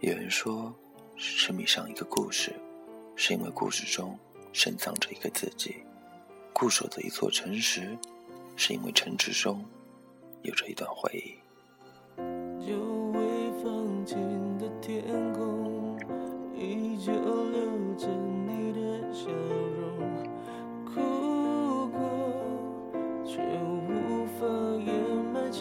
有人说，是迷上一个故事，是因为故事中深藏着一个自己；固守的一座城池，是因为城池中有着一段回忆。久未放晴的天空，依旧留着你的笑容。哭过，却无法掩埋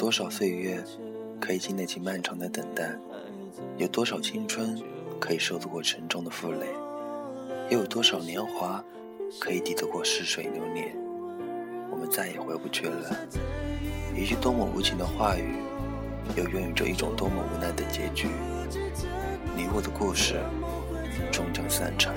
多少岁月可以经得起漫长的等待？有多少青春可以受得过沉重的负累？又有多少年华可以抵得过逝水流年？我们再也回不去了。一句多么无情的话语，又孕育着一种多么无奈的结局。你我的故事终将散场。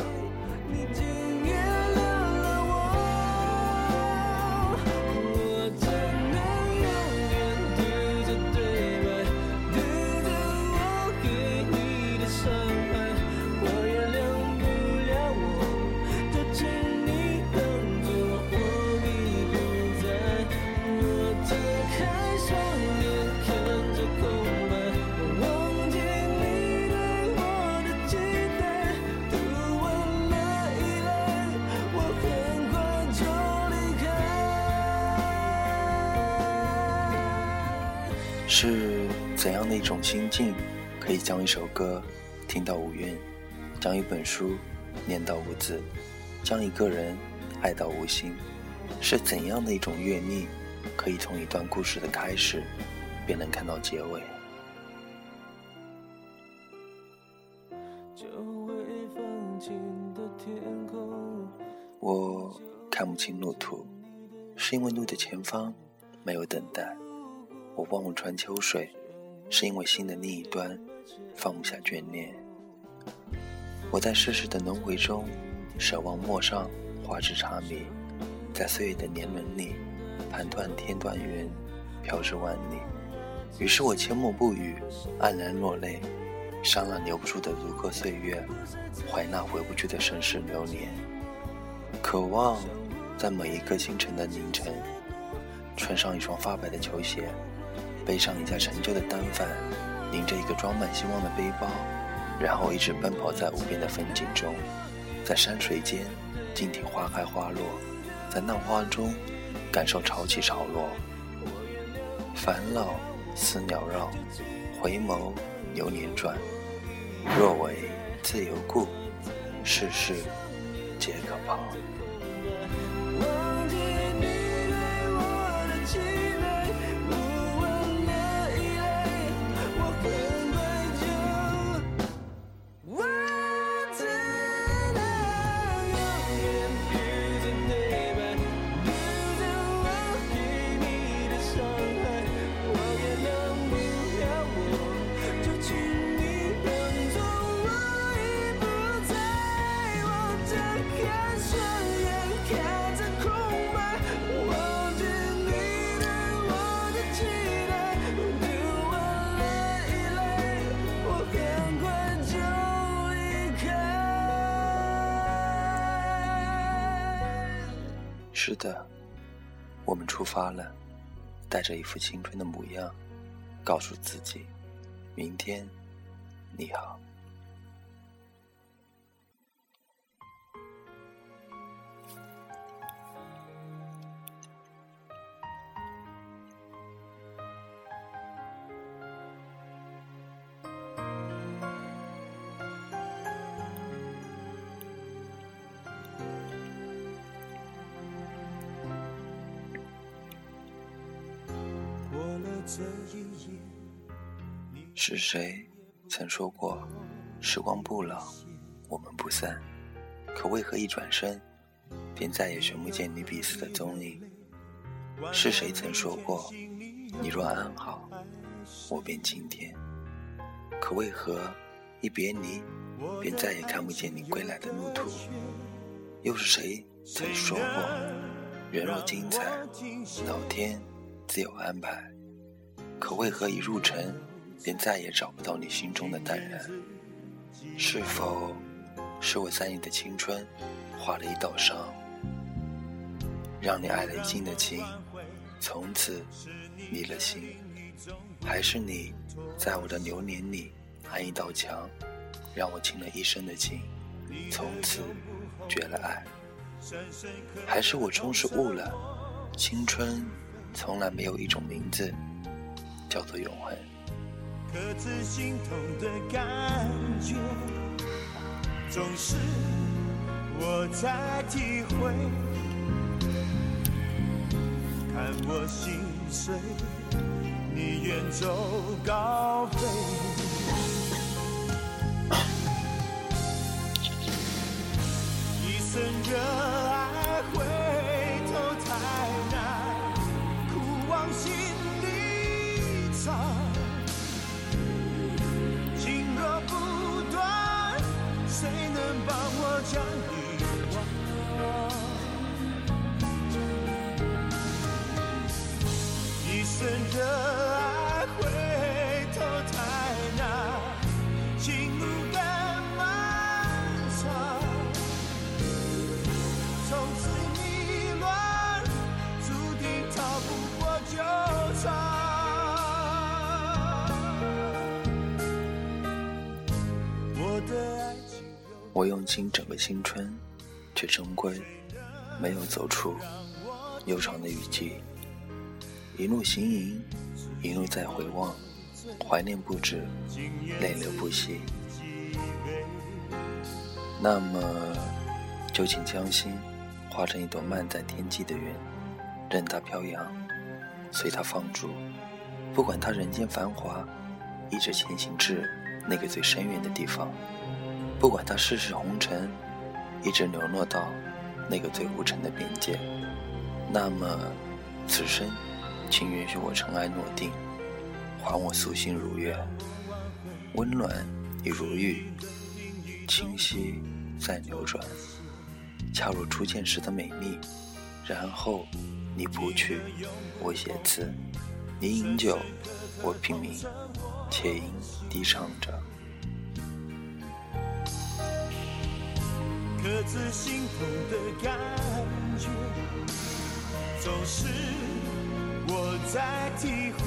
是怎样的一种心境，可以将一首歌听到无韵，将一本书念到无字，将一个人爱到无心？是怎样的一种阅历，可以从一段故事的开始，便能看到结尾？我看不清路途，是因为路的前方没有等待。我望望穿秋水，是因为心的另一端放不下眷恋。我在世事的轮回中，守望陌上花枝茶迷，在岁月的年轮里，盘断天断云，飘至万里。于是我缄默不语，黯然落泪，伤了留不住的如歌岁月，怀那回不去的盛世流年。渴望在每一个清晨的凌晨，穿上一双发白的球鞋。背上一架陈旧的单反，拎着一个装满希望的背包，然后一直奔跑在无边的风景中，在山水间静听花开花落，在浪花中感受潮起潮落。烦恼似鸟绕，回眸流年转。若为自由故，世事皆可抛。的，我们出发了，带着一副青春的模样，告诉自己，明天你好。是谁曾说过，时光不老，我们不散？可为何一转身，便再也寻不见你彼此的踪影？是谁曾说过，你若安好，我便晴天？可为何一别离，便再也看不见你归来的路途？又是谁曾说过，人若精彩，老天自有安排？可为何一入城，便再也找不到你心中的淡然？是否是我在你的青春划了一道伤，让你爱了一尽的情，从此离了心，还是你在我的流年里安一道墙，让我倾了一生的情，从此绝了爱。还是我终是悟了，青春从来没有一种名字叫做永恒。各自心痛的感觉，总是我在体会。看我心碎，你远走高飞。一生热将遗我用尽整个青春，却终归没有走出悠长的雨季。一路行吟，一路在回望，怀念不止，泪流不息。那么，就请将心化成一朵漫在天际的云，任它飘扬，随它放逐，不管它人间繁华，一直前行至那个最深远的地方。不管他世事红尘，一直流落到那个最无尘的边界。那么，此生，请允许我尘埃落定，还我素心如月，温暖已如玉，清晰在流转，恰如初见时的美丽。然后，你谱曲，我写词；你饮酒，我品茗，且吟低唱着。各自心痛的感觉，总是我在体会。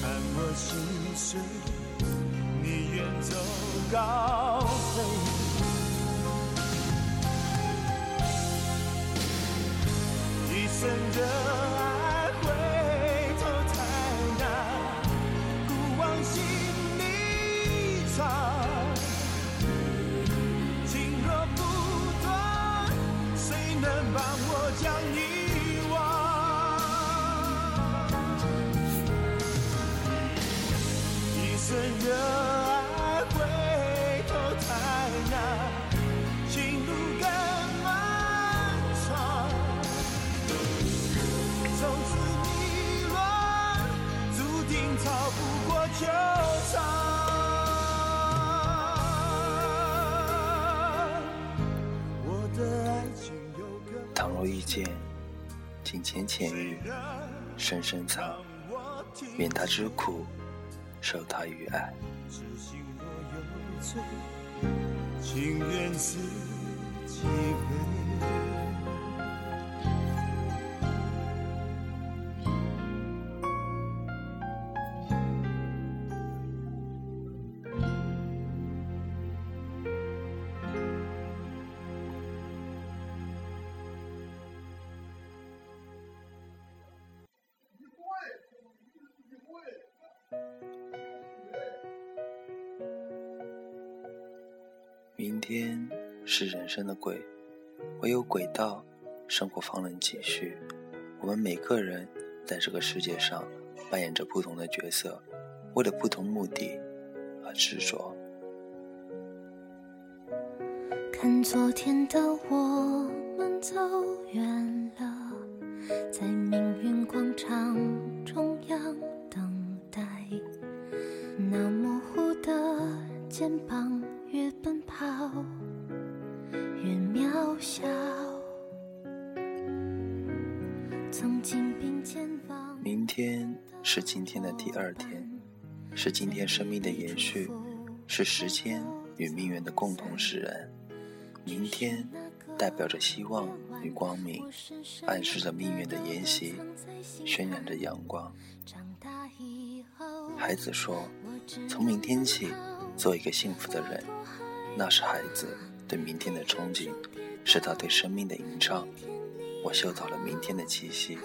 看我心碎，你远走高飞。一生的爱热爱回头太难，情路更漫长。从此迷乱，注定逃不过纠缠。我的爱情有个倘若遇见，请浅浅遇，深深藏，愿他知苦，受他于爱。痴心若有罪，情愿自己背。天是人生的轨，唯有轨道，生活方能继续。我们每个人在这个世界上扮演着不同的角色，为了不同目的而执着。看昨天的我们走远了，在命运广场中央等待。那模糊的肩膀，越奔跑越渺小。曾经并肩往明天是今天的第二天，是今天生命的延续，是时间与命运的共同使然。明天代表着希望与光明，暗示着命运的沿袭，渲染着阳光。孩子说：“从明天起，做一个幸福的人。”那是孩子对明天的憧憬，是他对生命的吟唱。我嗅到了明天的气息，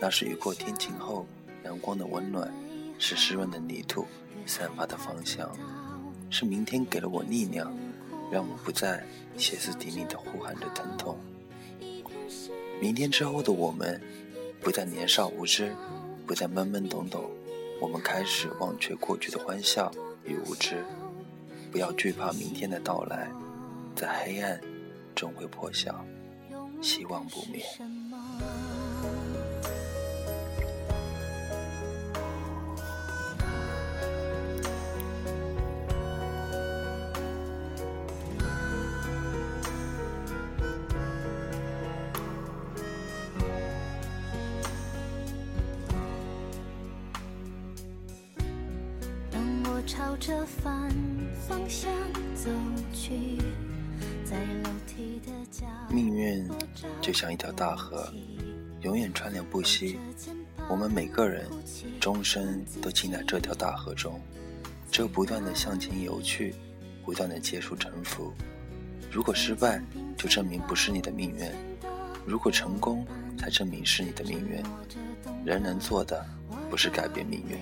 那是雨过天晴后阳光的温暖，是湿润的泥土散发的芳香，是明天给了我力量，让我不再歇斯底里地呼喊着疼痛。明天之后的我们，不再年少无知，不再懵懵懂懂，我们开始忘却过去的欢笑与无知，不要惧怕明天的到来，在黑暗终会破晓。希望不灭。当我朝着反方向走去。命运就像一条大河，永远川流不息。我们每个人终身都浸在这条大河中，只有不断的向前游去，不断的结束沉浮。如果失败，就证明不是你的命运；如果成功，才证明是你的命运。人能做的不是改变命运，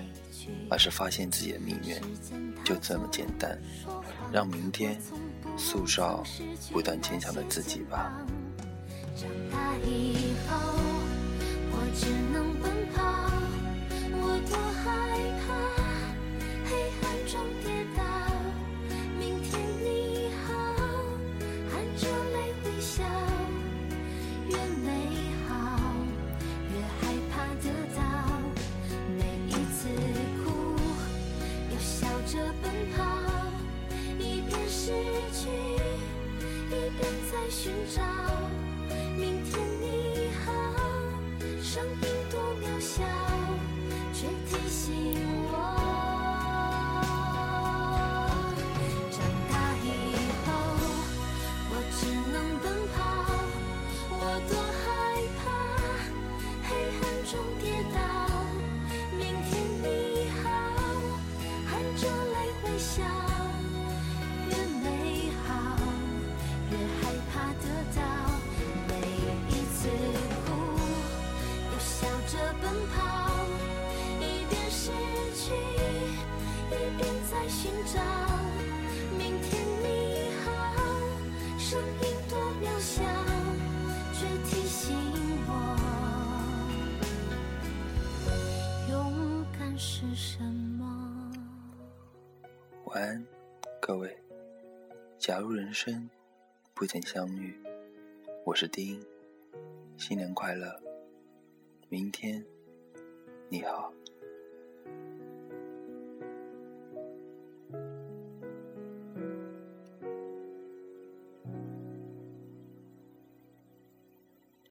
而是发现自己的命运，就这么简单。让明天。塑造不断坚强的自己吧。长大以后，我只能是什么。晚安，各位。假如人生不曾相遇，我是丁，新年快乐，明天你好。